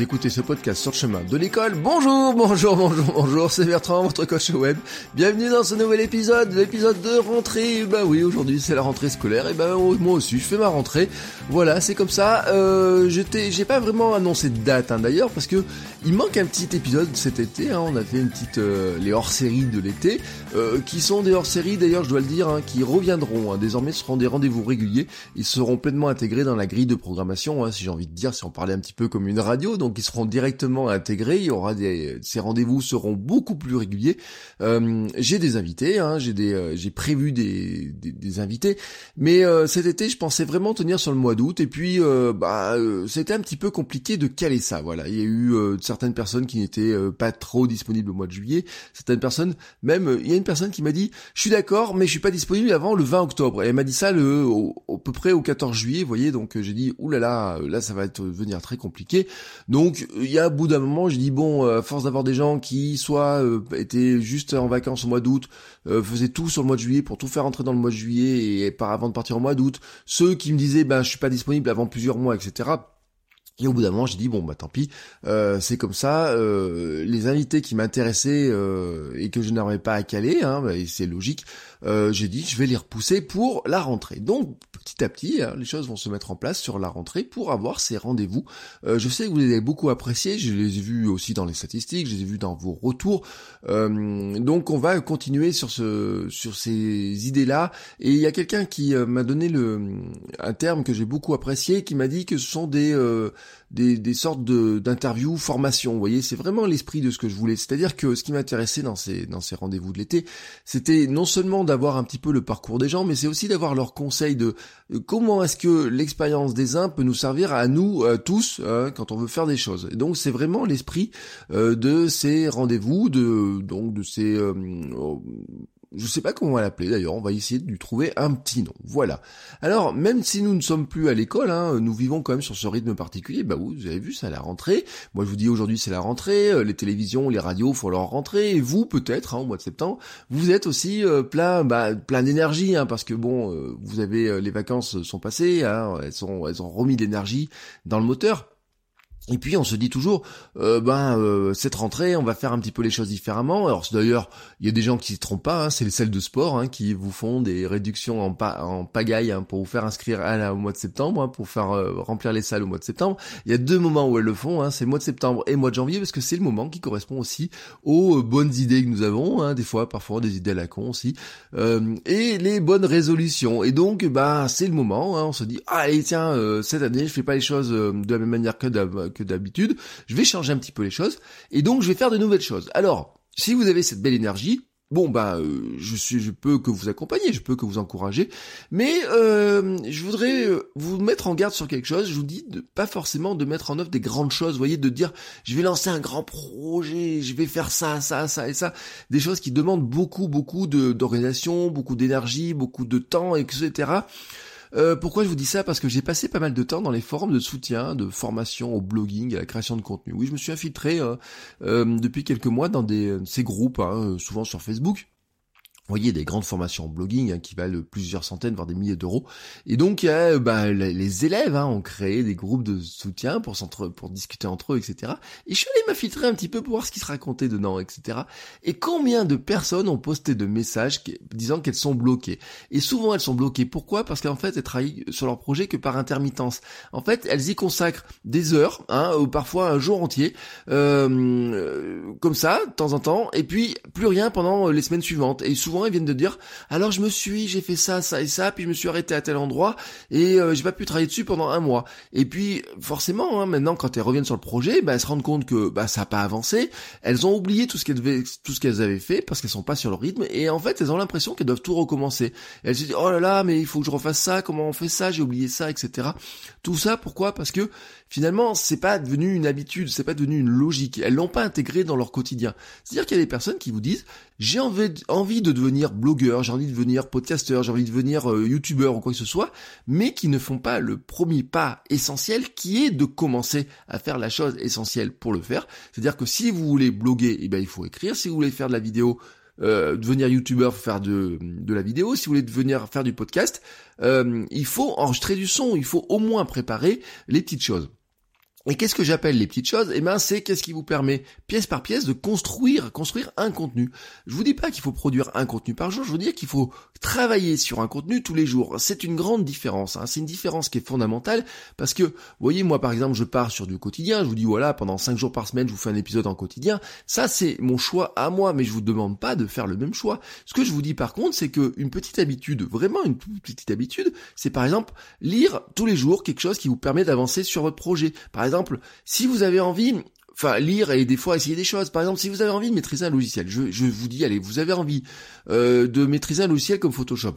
Écoutez ce podcast sur le chemin de l'école. Bonjour, bonjour, bonjour, bonjour, c'est Bertrand, votre coach web. Bienvenue dans ce nouvel épisode, l'épisode de rentrée. Bah oui, aujourd'hui c'est la rentrée scolaire et bah moi aussi je fais ma rentrée. Voilà, c'est comme ça. Euh, j'ai pas vraiment annoncé de date hein, d'ailleurs parce que il manque un petit épisode cet été. Hein, on a fait une petite euh, les hors-séries de l'été euh, qui sont des hors-séries d'ailleurs, je dois le dire, hein, qui reviendront. Hein, désormais, ce seront des rendez-vous réguliers. Ils seront pleinement intégrés dans la grille de programmation. Hein, si j'ai envie de dire, si on parlait un petit peu comme une radio, donc ils seront directement intégrés. Il y aura des ces rendez-vous seront beaucoup plus réguliers. Euh, j'ai des invités, hein, j'ai des euh, j'ai prévu des, des, des invités, mais euh, cet été, je pensais vraiment tenir sur le mois d'août. Et puis, euh, bah, euh, c'était un petit peu compliqué de caler ça. Voilà, il y a eu euh, certaines personnes qui n'étaient pas trop disponibles au mois de juillet. Certaines personnes, même, il y a une personne qui m'a dit, je suis d'accord, mais je suis pas disponible avant le 20 octobre. Et elle m'a dit ça le au, peu près au 14 juillet, vous voyez. Donc j'ai dit, oulala, là, là, ça va être venir très compliqué. Donc il y a un bout d'un moment, j'ai dit bon, euh, à force d'avoir des gens qui soit euh, étaient juste en vacances au mois d'août, euh, faisaient tout sur le mois de juillet pour tout faire entrer dans le mois de juillet et par avant de partir au mois d'août, ceux qui me disaient ben je suis pas disponible avant plusieurs mois, etc. Et au bout d'un moment, j'ai dit bon bah tant pis, euh, c'est comme ça. euh, les invités qui m'intéressaient euh, et que je n'arrivais pas à caler, hein, bah, et c'est logique. euh, j'ai dit je vais les repousser pour la rentrée. Donc petit à petit, hein, les choses vont se mettre en place sur la rentrée pour avoir ces rendez-vous. Euh, je sais que vous les avez beaucoup appréciés. Je les ai vus aussi dans les statistiques, je les ai vus dans vos retours. Euh, donc on va continuer sur ce sur ces idées-là. Et il y a quelqu'un qui m'a donné le un terme que j'ai beaucoup apprécié, qui m'a dit que ce sont des des, des sortes de d'interviews formation. Vous voyez, c'est vraiment l'esprit de ce que je voulais. C'est-à-dire que ce qui m'intéressait dans ces dans ces rendez-vous de l'été, c'était non seulement d'avoir un petit peu le parcours des gens, mais c'est aussi d'avoir leurs conseils de euh, comment est-ce que l'expérience des uns peut nous servir à nous euh, tous euh, quand on veut faire des choses. Et donc c'est vraiment l'esprit euh, de ces rendez-vous, de donc de ces euh, je sais pas comment on va l'appeler d'ailleurs, on va essayer de lui trouver un petit nom. Voilà. Alors, même si nous ne sommes plus à l'école, hein, nous vivons quand même sur ce rythme particulier, bah vous avez vu, c'est la rentrée. Moi je vous dis aujourd'hui c'est la rentrée, euh, les télévisions, les radios font leur rentrée, et vous peut-être, hein, au mois de septembre, vous êtes aussi euh, plein bah, plein d'énergie, hein, parce que bon, euh, vous avez les vacances sont passées, hein, elles, ont remis l'énergie dans le moteur. Et puis on se dit toujours, euh, ben euh, cette rentrée, on va faire un petit peu les choses différemment. Alors d'ailleurs, il y a des gens qui se trompent pas, hein, c'est les salles de sport hein, qui vous font des réductions en, pa- en pagaille hein, pour vous faire inscrire à la, au mois de septembre, hein, pour faire euh, remplir les salles au mois de septembre. Il y a deux moments où elles le font, hein, c'est le mois de septembre et le mois de janvier, parce que c'est le moment qui correspond aussi aux euh, bonnes idées que nous avons, hein, des fois parfois des idées à la con aussi, euh, et les bonnes résolutions. Et donc, bah c'est le moment, on se dit, ah, allez tiens, cette année je fais pas les choses de la même manière que d'hab- d'habitude, je vais changer un petit peu les choses, et donc je vais faire de nouvelles choses. Alors, si vous avez cette belle énergie, Bon bah euh, je suis je peux que vous accompagner, je peux que vous encourager, mais euh, je voudrais euh, vous mettre en garde sur quelque chose. Je vous dis pas forcément de mettre en œuvre des grandes choses, vous voyez, de dire je vais lancer un grand projet, je vais faire ça, ça, ça et ça, des choses qui demandent beaucoup beaucoup d'organisation, beaucoup d'énergie, beaucoup de temps, etc. Euh, pourquoi je vous dis ça? Parce que j'ai passé pas mal de temps dans les forums de soutien, de formation au blogging, à la création de contenu. Oui, je me suis infiltré euh, euh, depuis quelques mois dans des, ces groupes, hein, souvent sur Facebook. Vous voyez, des grandes formations en blogging hein, qui valent plusieurs centaines, voire des milliers d'euros. Et donc, a, bah, les élèves hein, ont créé des groupes de soutien pour, pour discuter entre eux, etc. Et je suis allé m'infiltrer un petit peu pour voir ce qui se racontait dedans, etc. Et combien de personnes ont posté de messages disant qu'elles sont bloquées? Et souvent, elles sont bloquées. Pourquoi? Parce qu'en fait, elles travaillent sur leur projet que par intermittence. En fait, elles y consacrent des heures, hein, ou parfois un jour entier, euh, euh, comme ça, de temps en temps, et puis plus rien pendant les semaines suivantes. Et souvent, ils viennent de dire alors je me suis, j'ai fait ça, ça et ça, puis je me suis arrêté à tel endroit et euh, j'ai pas pu travailler dessus pendant un mois. Et puis forcément, hein, maintenant quand elles reviennent sur le projet, bah, elles se rendent compte que bah, ça a pas avancé. Elles ont oublié tout ce qu'elles tout ce qu'elles avaient fait parce qu'elles sont pas sur le rythme et en fait elles ont l'impression qu'elles doivent tout recommencer. elles se disent oh là là, mais il faut que je refasse ça, comment on fait ça, j'ai oublié ça, etc. Tout ça pourquoi? Parce que finalement c'est pas devenu une habitude, c'est pas devenu une logique. Elles l'ont pas intégré dans leur quotidien. C'est-à-dire qu'il y a des personnes qui vous disent j'ai envie de devenir blogueur, j'ai envie de devenir podcasteur, j'ai envie de devenir euh, youtubeur ou quoi que ce soit, mais qui ne font pas le premier pas essentiel qui est de commencer à faire la chose essentielle pour le faire. C'est-à-dire que si vous voulez bloguer, eh ben, il faut écrire. Si vous voulez faire de la vidéo, euh, devenir youtubeur, faire de, de la vidéo, si vous voulez devenir faire du podcast, euh, il faut enregistrer du son, il faut au moins préparer les petites choses. Et qu'est-ce que j'appelle les petites choses? Eh ben, c'est qu'est-ce qui vous permet, pièce par pièce, de construire, construire un contenu. Je vous dis pas qu'il faut produire un contenu par jour, je vous dis qu'il faut travailler sur un contenu tous les jours. C'est une grande différence. Hein. C'est une différence qui est fondamentale parce que, vous voyez, moi par exemple, je pars sur du quotidien. Je vous dis voilà, pendant cinq jours par semaine, je vous fais un épisode en quotidien. Ça, c'est mon choix à moi, mais je vous demande pas de faire le même choix. Ce que je vous dis par contre, c'est que une petite habitude, vraiment une petite habitude, c'est par exemple lire tous les jours quelque chose qui vous permet d'avancer sur votre projet. Exemple si vous avez envie, enfin lire et des fois essayer des choses. Par exemple, si vous avez envie de maîtriser un logiciel, je, vous dis, allez, vous avez envie euh, de maîtriser un logiciel comme Photoshop.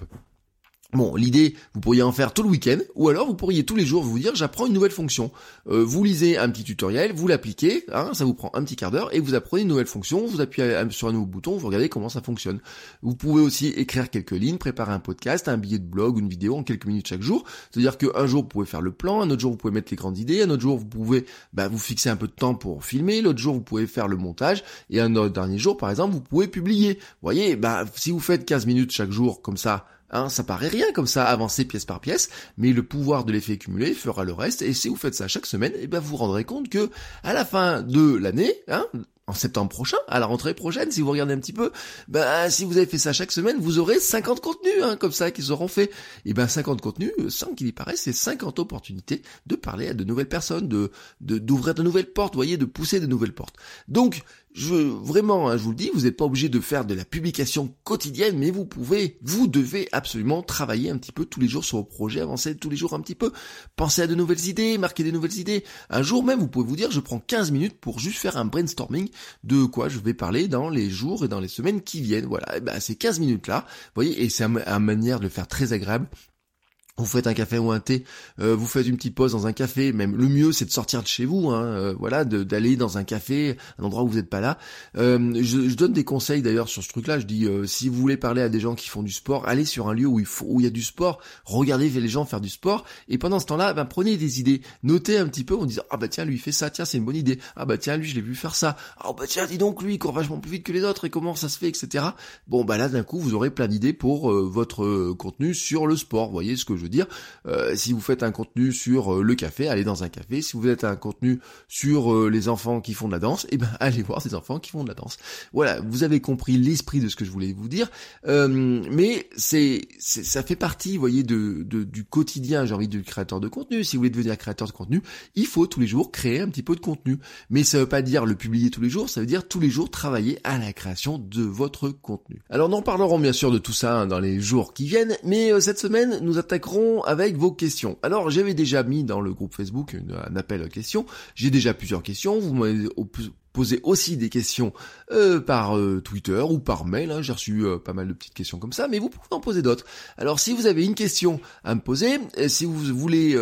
Bon, l'idée, vous pourriez en faire tout le week-end, ou alors vous pourriez tous les jours vous dire j'apprends une nouvelle fonction. Euh, vous lisez un petit tutoriel, vous l'appliquez, hein, ça vous prend un petit quart d'heure, et vous apprenez une nouvelle fonction, vous appuyez sur un nouveau bouton, vous regardez comment ça fonctionne. Vous pouvez aussi écrire quelques lignes, préparer un podcast, un billet de blog, une vidéo en quelques minutes chaque jour. C'est-à-dire qu'un jour vous pouvez faire le plan, un autre jour vous pouvez mettre les grandes idées, un autre jour vous pouvez bah, vous fixer un peu de temps pour filmer, l'autre jour vous pouvez faire le montage, et un autre dernier jour par exemple vous pouvez publier. Vous voyez, bah, si vous faites 15 minutes chaque jour comme ça, Hein, ça paraît rien comme ça, avancer pièce par pièce, mais le pouvoir de l'effet cumulé fera le reste, et si vous faites ça chaque semaine, et eh ben vous vous rendrez compte que à la fin de l'année, hein, en septembre prochain, à la rentrée prochaine, si vous regardez un petit peu, ben si vous avez fait ça chaque semaine, vous aurez 50 contenus hein, comme ça qu'ils auront fait. Et ben 50 contenus, sans qu'il y paraisse, c'est 50 opportunités de parler à de nouvelles personnes, de d'ouvrir de, nouvelles portes, voyez, de pousser de nouvelles portes. Donc je vraiment, hein, je vous le dis, vous n'êtes pas obligé de faire de la publication quotidienne, mais vous pouvez, vous devez absolument travailler un petit peu tous les jours sur vos projets, avancer tous les jours un petit peu, penser à de nouvelles idées, marquer des nouvelles idées. Un jour même, vous pouvez vous dire, je prends 15 minutes pour juste faire un brainstorming de quoi je vais parler dans les jours et dans les semaines qui viennent. Voilà, et ben, ces 15 minutes là, vous voyez, et c'est une manière de le faire très agréable vous faites un café ou un thé, euh, vous faites une petite pause dans un café, même le mieux c'est de sortir de chez vous, hein, euh, voilà, d'aller dans un café, un endroit où vous n'êtes pas là. Euh, je, donne des conseils d'ailleurs sur ce truc-là. Je dis si vous voulez parler à des gens qui font du sport, allez sur un lieu où il faut, où il y a du sport, regardez les gens faire du sport, et pendant ce temps-là, ben, prenez des idées, notez un petit peu en disant ah bah tiens lui fait ça, tiens c'est une bonne idée, ah bah tiens lui je l'ai vu faire ça, ah bah tiens dis donc lui il court vachement plus vite que les autres. Et comment ça se fait etc. Bon bah là d'un coup vous aurez plein d'idées pour votre contenu sur le sport, voyez ce que je veux dire. Euh, si vous faites un contenu sur euh, le café, allez dans un café. Si vous faites un contenu sur euh, les enfants qui font de la danse, eh ben allez voir ces enfants qui font de la danse. Voilà, vous avez compris l'esprit de ce que je voulais vous dire. mais c'est, ça fait partie, vous voyez, de, du quotidien. J'ai envie de créateur de contenu. Si vous voulez devenir créateur de contenu, il faut tous les jours créer un petit peu de contenu. Mais ça veut pas dire le publier tous les jours. Ça veut dire tous les jours travailler à la création de votre contenu. Alors nous en parlerons bien sûr de tout ça hein, dans les jours qui viennent. Mais cette semaine, nous attaquerons avec vos questions. Alors j'avais déjà mis dans le groupe Facebook un appel à questions. J'ai déjà plusieurs questions. Vous m'avez poser aussi des questions euh, par euh, Twitter ou par mail. Hein. J'ai reçu euh, pas mal de petites questions comme ça, mais vous pouvez en poser d'autres. Alors si vous avez une question à me poser, et si vous voulez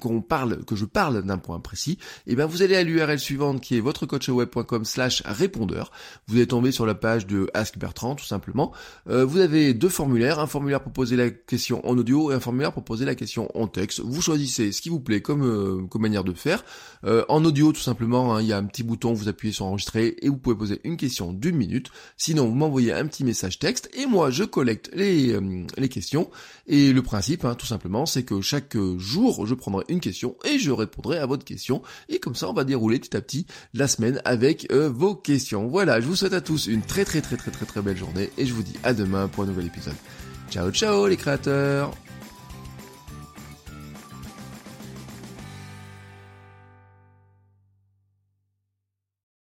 qu'on parle, que je parle d'un point précis, et eh ben vous allez à l'URL suivante qui est votrecoachweb.com slash répondeur. Vous allez tomber sur la page de Ask Bertrand tout simplement. vous avez deux formulaires, un formulaire pour poser la question en audio et un formulaire pour poser la question en texte. Vous choisissez ce qui vous plaît comme, comme manière de faire. en audio tout simplement, hein, il y a un petit bouton vous appuyez sur enregistrer et vous pouvez poser une question d'une minute. Sinon, vous m'envoyez un petit message texte et moi je collecte les, euh, les questions. Et le principe, hein, tout simplement, c'est que chaque jour, je prendrai une question et je répondrai à votre question. Et comme ça, on va dérouler petit à petit la semaine avec euh, vos questions. Voilà, je vous souhaite à tous une très très très très très très belle journée et je vous dis à demain pour un nouvel épisode. Ciao ciao les créateurs